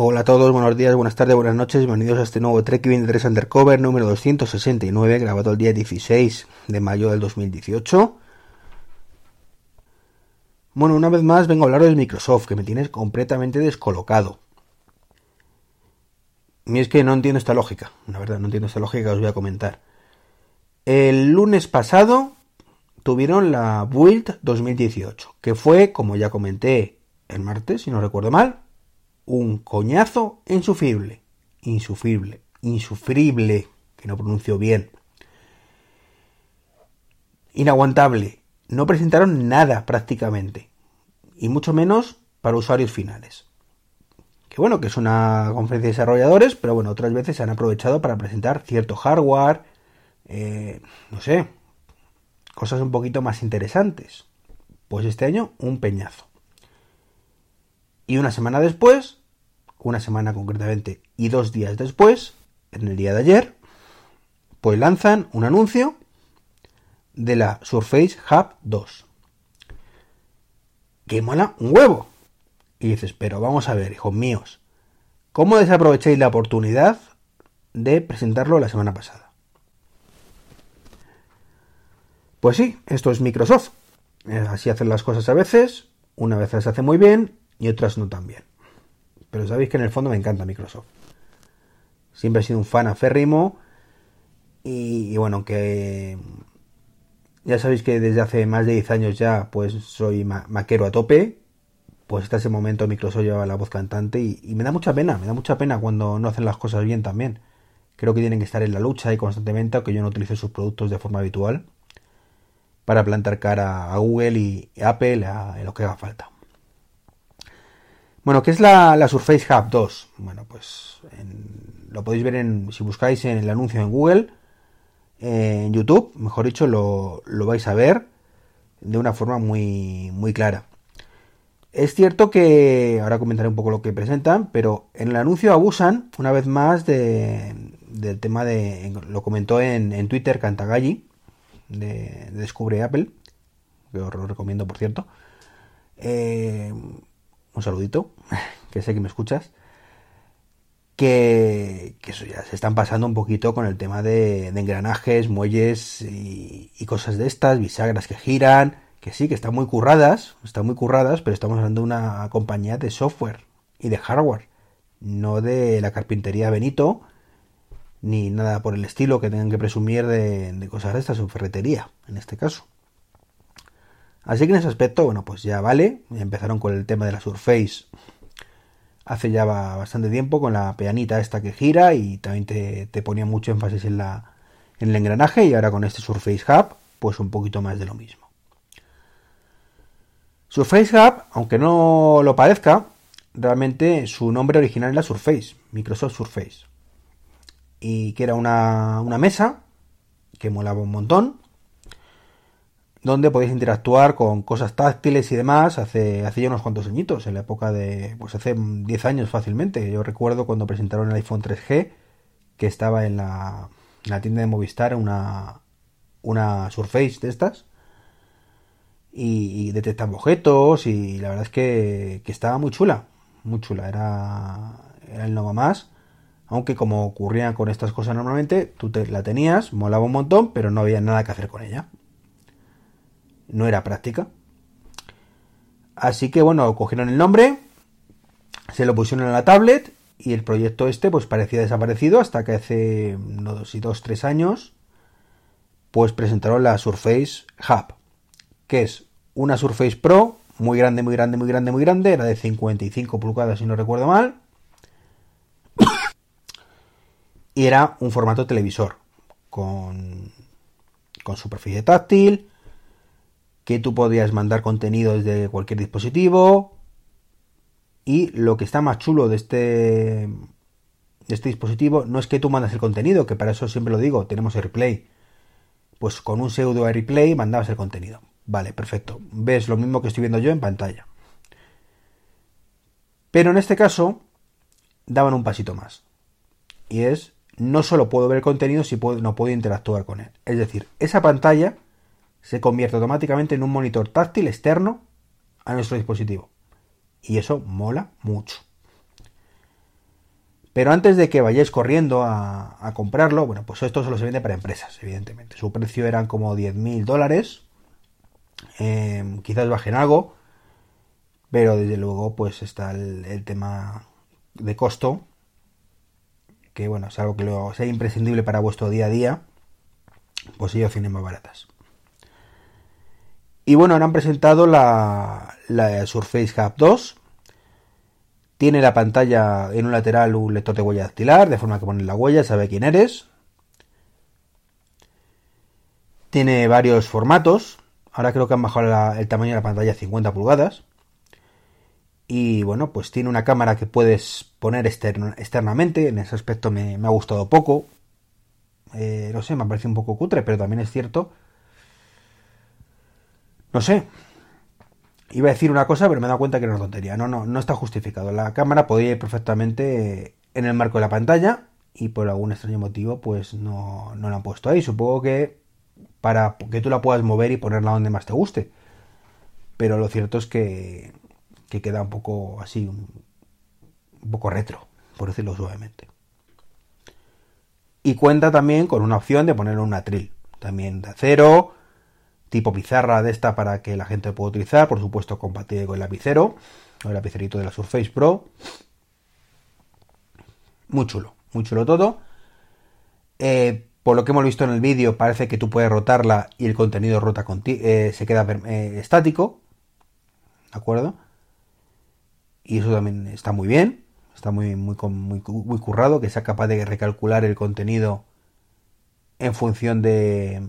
Hola a todos, buenos días, buenas tardes, buenas noches, bienvenidos a este nuevo Trek 23 Undercover número 269, grabado el día 16 de mayo del 2018. Bueno, una vez más vengo a hablar de Microsoft, que me tienes completamente descolocado. Y es que no entiendo esta lógica, la verdad, no entiendo esta lógica que os voy a comentar. El lunes pasado tuvieron la Build 2018, que fue, como ya comenté el martes, si no recuerdo mal, un coñazo insufrible. Insufrible. Insufrible. Que no pronuncio bien. Inaguantable. No presentaron nada prácticamente. Y mucho menos para usuarios finales. Que bueno, que es una conferencia de desarrolladores, pero bueno, otras veces se han aprovechado para presentar cierto hardware. Eh, no sé. Cosas un poquito más interesantes. Pues este año un peñazo. Y una semana después una semana concretamente, y dos días después, en el día de ayer, pues lanzan un anuncio de la Surface Hub 2. Que mola un huevo. Y dices, pero vamos a ver, hijos míos, ¿cómo desaprovecháis la oportunidad de presentarlo la semana pasada? Pues sí, esto es Microsoft. Eh, así hacen las cosas a veces, una vez las hace muy bien y otras no tan bien pero sabéis que en el fondo me encanta Microsoft. Siempre he sido un fan aférrimo y, bueno, aunque ya sabéis que desde hace más de 10 años ya pues soy maquero a tope, pues hasta ese momento Microsoft llevaba la voz cantante y, me da mucha pena, me da mucha pena cuando no hacen las cosas bien también. Creo que tienen que estar en la lucha y constantemente, aunque yo no utilice sus productos de forma habitual, para plantar cara a Google y Apple a, lo que haga falta. Bueno, ¿qué es la, Surface Hub 2? Bueno, pues lo podéis ver en, si buscáis en el anuncio en Google, en YouTube, mejor dicho, lo, vais a ver de una forma muy, muy clara. Es cierto que, ahora comentaré un poco lo que presentan, pero en el anuncio abusan una vez más del tema de, lo comentó en, Twitter Cantagalli, de, Descubre Apple, que os lo recomiendo por cierto. Eh, un saludito, que sé que me escuchas, que, eso ya se están pasando un poquito con el tema de, engranajes, muelles y, cosas de estas, bisagras que giran, que sí, que están muy curradas, están muy curradas, pero estamos hablando de una compañía de software y de hardware, no de la carpintería Benito, ni nada por el estilo que tengan que presumir de, de cosas de estas, o ferretería, en este caso. Así que en ese aspecto, bueno, pues ya vale. Empezaron con el tema de la Surface hace ya bastante tiempo con la peanita esta que gira y también te, ponía mucho énfasis en, la, en el engranaje y ahora con este Surface Hub, pues un poquito más de lo mismo. Surface Hub, aunque no lo parezca, realmente su nombre original es la Surface, Microsoft Surface. Y que era una, una mesa que molaba un montón, donde podéis interactuar con cosas táctiles y demás hace, hace ya unos cuantos añitos, en la época de, pues hace 10 años fácilmente. Yo recuerdo cuando presentaron el iPhone 3G, que estaba en la, tienda de Movistar una, una Surface de estas, y, detectando objetos, y la verdad es que, estaba muy chula, muy chula, era, era el Nova más. Aunque como ocurría con estas cosas normalmente, tú te, la tenías, molaba un montón, pero no había nada que hacer con ella no era práctica. Así que bueno, cogieron el nombre, se lo pusieron en la tablet y el proyecto este pues parecía desaparecido hasta que hace dos y dos, tres años pues presentaron la Surface Hub, que es una Surface Pro muy grande, muy grande, muy grande, muy grande, era de 55 pulgadas si no recuerdo mal. y era un formato televisor con, con superficie táctil, que tú podías mandar contenido desde cualquier dispositivo. Y lo que está más chulo de este, este dispositivo no es que tú mandas el contenido, que para eso siempre lo digo, tenemos AirPlay. Pues con un pseudo AirPlay mandabas el contenido. Vale, perfecto. Ves lo mismo que estoy viendo yo en pantalla. Pero en este caso daban un pasito más. Y es, no solo puedo ver el contenido, si no puedo interactuar con él. Es decir, esa pantalla se convierte automáticamente en un monitor táctil externo a nuestro dispositivo. Y eso mola mucho. Pero antes de que vayáis corriendo a, comprarlo, bueno, pues esto solo se vende para empresas, evidentemente. Su precio eran como 10.000 dólares. Eh, quizás bajen algo. Pero desde luego, pues está el, tema de costo. Que bueno, es algo que lo, sea imprescindible para vuestro día a día. Pues ellos tienen más baratas. Y bueno, han presentado la, la Surface Hub 2 tiene la pantalla en un lateral un lector de huella dactilar, de forma que pones la huella, sabe quién eres. Tiene varios formatos. Ahora creo que han bajado el tamaño de la pantalla a 50 pulgadas. Y bueno, pues tiene una cámara que puedes poner externamente. En ese aspecto me, ha gustado poco. Eh, no sé, me parece un poco cutre, pero también es cierto. No sé, Iba a decir una cosa, pero me he dado cuenta que era una tontería. No, no, no está justificado. La cámara podría ir perfectamente en el marco de la pantalla y por algún extraño motivo pues no, no la han puesto ahí. Supongo que para que tú la puedas mover y ponerla donde más te guste. Pero lo cierto es que, que queda un poco así, un, un poco retro, por decirlo suavemente. Y cuenta también con una opción de poner un atril. También de acero, tipo pizarra de esta para que la gente pueda utilizar, por supuesto compatible con el lapicero, el lapicerito de la Surface Pro. Muy chulo, muy chulo todo. Eh, por lo que hemos visto en el vídeo, parece que tú puedes rotarla y el contenido rota eh, se queda eh, estático. ¿De acuerdo? Y eso también está muy bien. Está muy, muy, muy, muy currado, que sea capaz de recalcular el contenido en función de,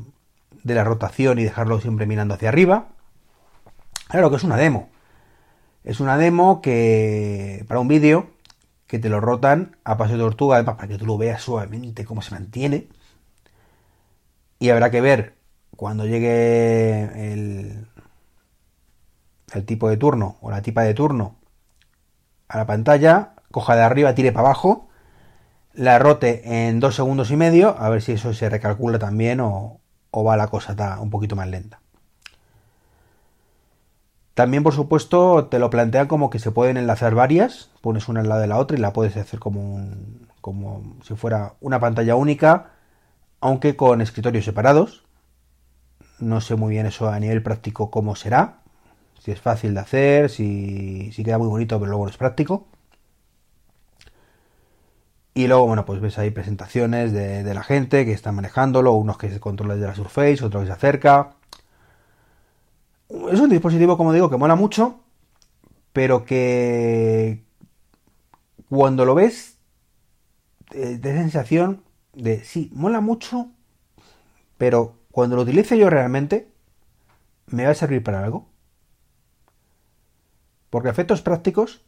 de la rotación y dejarlo siempre mirando hacia arriba. Claro que es una demo. Es una demo que para un vídeo que te lo rotan a paso de tortuga, además para que tú lo veas suavemente cómo se mantiene. Y habrá que ver cuando llegue el, el tipo de turno o la tipa de turno a la pantalla, coja de arriba, tire para abajo, la rote en dos segundos y medio, a ver si eso se recalcula también o va la cosa un poquito más lenta. También, por supuesto, te lo plantean como que se pueden enlazar varias, pones una al lado de la otra y la puedes hacer como, como si fuera una pantalla única, aunque con escritorios separados. No sé muy bien eso a nivel práctico cómo será, si es fácil de hacer, si, si queda muy bonito, pero luego no es práctico. Y luego, bueno, pues ves ahí presentaciones de, la gente que está manejándolo, unos que se controlan de la Surface, otros que se acerca. Es un dispositivo, como digo, que mola mucho, pero que cuando lo ves, te da sensación de, sí, mola mucho, pero cuando lo utilice yo realmente, ¿me va a servir para algo? Porque efectos prácticos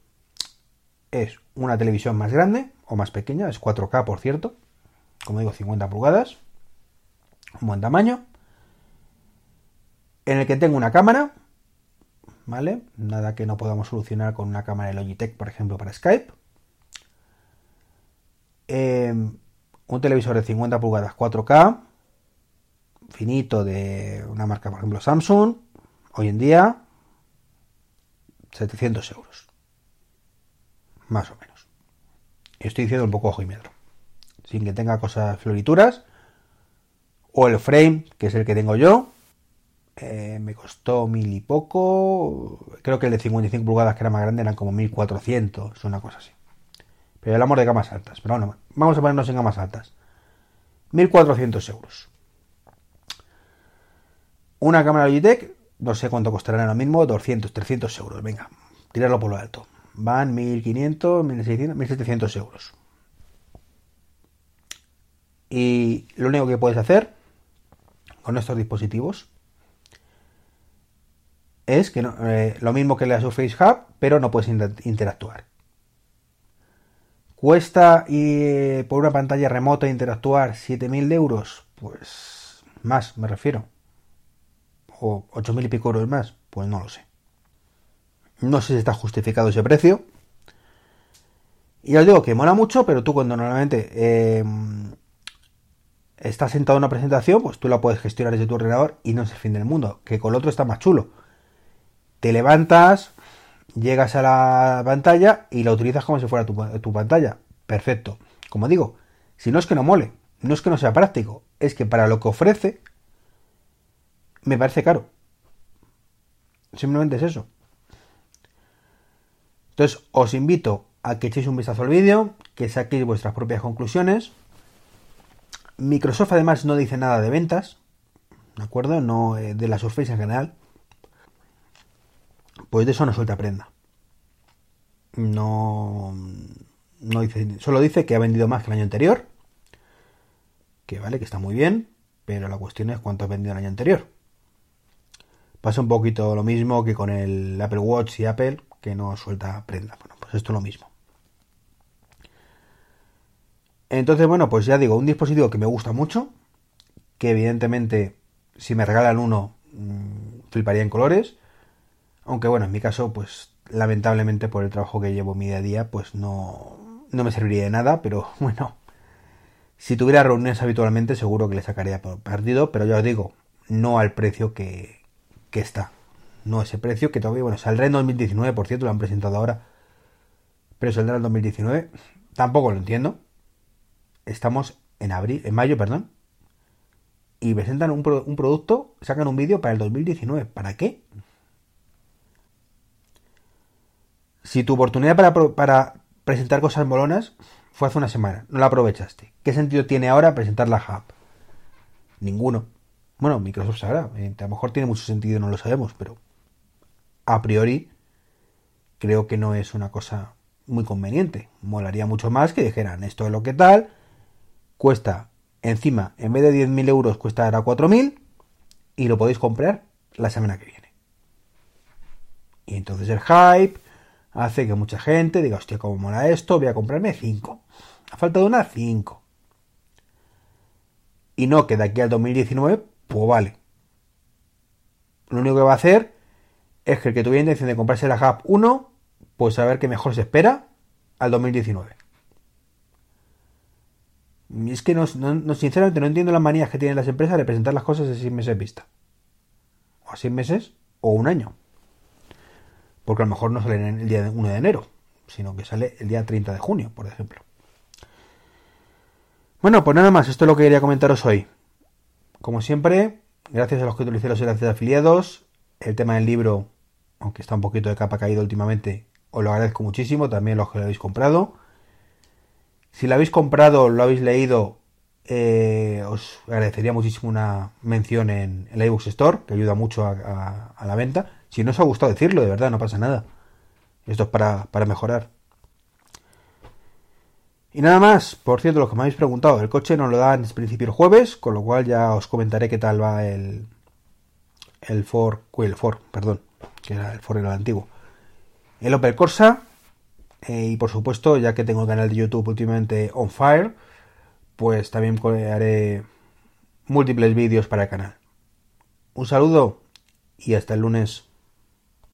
es una televisión más grande o más pequeña, es 4K por cierto, como digo 50 pulgadas, un buen tamaño, en el que tengo una cámara, ¿vale? Nada que no podamos solucionar con una cámara de Logitech, por ejemplo, para Skype. Em, un televisor de 50 pulgadas 4K, finito de una marca, por ejemplo, Samsung, hoy en día 700 euros más o menos. Estoy diciendo un poco ojo y metro. Sin que tenga cosas florituras. O el frame, que es el que tengo yo. Eh, me costó mil y poco. Creo que el de 55 pulgadas, que era más grande, eran como 1400. Una cosa así. Pero hablamos de gamas altas. Pero vamos a ponernos en gamas altas. 1400 euros. Una cámara Logitech, no sé cuánto costará ahora mismo, 200, 300 euros. Venga, tirarlo por lo alto van 1.500, 1.600, 1.700 euros. Y lo único que puedes hacer con estos dispositivos es que eh, lo mismo que la Surface Hub, pero no puedes interactuar. ¿Cuesta y, por una pantalla remota interactuar 7.000 euros? Pues más, me refiero. ¿O 8.000 y pico euros más? Pues no lo sé. No sé si está justificado ese precio. Y os digo que mola mucho, pero tú cuando normalmente eh, estás sentado en una presentación, pues tú la puedes gestionar desde tu ordenador y no es el fin del mundo. Que con el otro está más chulo. Te levantas, llegas a la pantalla y la utilizas como si fuera tu, tu pantalla. perfecto. Como digo, si no es que no mole, no es que no sea práctico, es que para lo que ofrece, me parece caro. Simplemente es eso. Entonces, os invito a que echéis un vistazo al vídeo, que saquéis vuestras propias conclusiones. Microsoft además no dice nada de ventas, ¿de acuerdo? No eh, de la Surface en general. Pues de eso no suelta prenda. No, no dice, solo dice que ha vendido más que el año anterior. Que vale, que está muy bien, pero la cuestión es cuánto ha vendido el año anterior. Pasa un poquito lo mismo que con el Apple Watch y Apple, que no suelta prenda. Bueno, pues esto es lo mismo. Entonces, bueno, pues ya digo, un dispositivo que me gusta mucho, que evidentemente si me regalan uno mm, fliparía en colores, aunque bueno, en mi caso, pues lamentablemente por el trabajo que llevo mi día a día, pues no, no me serviría de nada, pero bueno, si tuviera reuniones habitualmente seguro que le sacaría partido, pero ya os digo, no al precio que, que está. No ese precio que todavía, bueno, saldrá en 2019, por cierto, lo han presentado ahora, pero saldrá en 2019. Tampoco lo entiendo estamos en abril, en mayo, perdón, y presentan un, producto, sacan un vídeo para el 2019. ¿Para qué? Si tu oportunidad para, para presentar cosas molonas fue hace una semana, no la aprovechaste. ¿Qué sentido tiene ahora presentar la Hub? Ninguno. Bueno, Microsoft sabrá, eh, a lo mejor tiene mucho sentido, no lo sabemos, pero a priori creo que no es una cosa muy conveniente. Molaría mucho más que dijeran esto es lo que tal, cuesta encima, en vez de 10.000 euros, cuesta ahora 4.000 y lo podéis comprar la semana que viene. Y entonces el hype hace que mucha gente diga, hostia, ¿cómo mola esto? Voy a comprarme 5. A falta de una, 5. Y no que de aquí al 2019, pues vale. Lo único que va a hacer es que el que tuviera intención de comprarse la Hub 1, pues a ver qué mejor se espera al 2019. Es que no, sinceramente no entiendo las manías que tienen las empresas de presentar las cosas de seis meses vista. O a seis meses o un año. Porque a lo mejor no sale el día 1 de enero, sino que sale el día 30 de junio, por ejemplo. Bueno, pues nada más, esto es lo que quería comentaros hoy. Como siempre, gracias a los que utilicé los enlaces de afiliados. El tema del libro, aunque está un poquito de capa caído últimamente, os lo agradezco muchísimo. También los que lo habéis comprado. Si lo habéis comprado, lo habéis leído, eh, os agradecería muchísimo una mención en el iBooks Store, que ayuda mucho a, la venta. Si no os ha gustado decirlo, de verdad, no pasa nada. Esto es para, mejorar. Y nada más, por cierto, lo que me habéis preguntado, el coche nos lo dan en principio el jueves, con lo cual ya os comentaré qué tal va el, el Ford, el Ford, perdón, que era el Ford era el antiguo. El Opel Corsa, eh, y por supuesto, ya que tengo el canal de YouTube últimamente on fire, pues también haré múltiples vídeos para el canal. Un saludo y hasta el lunes.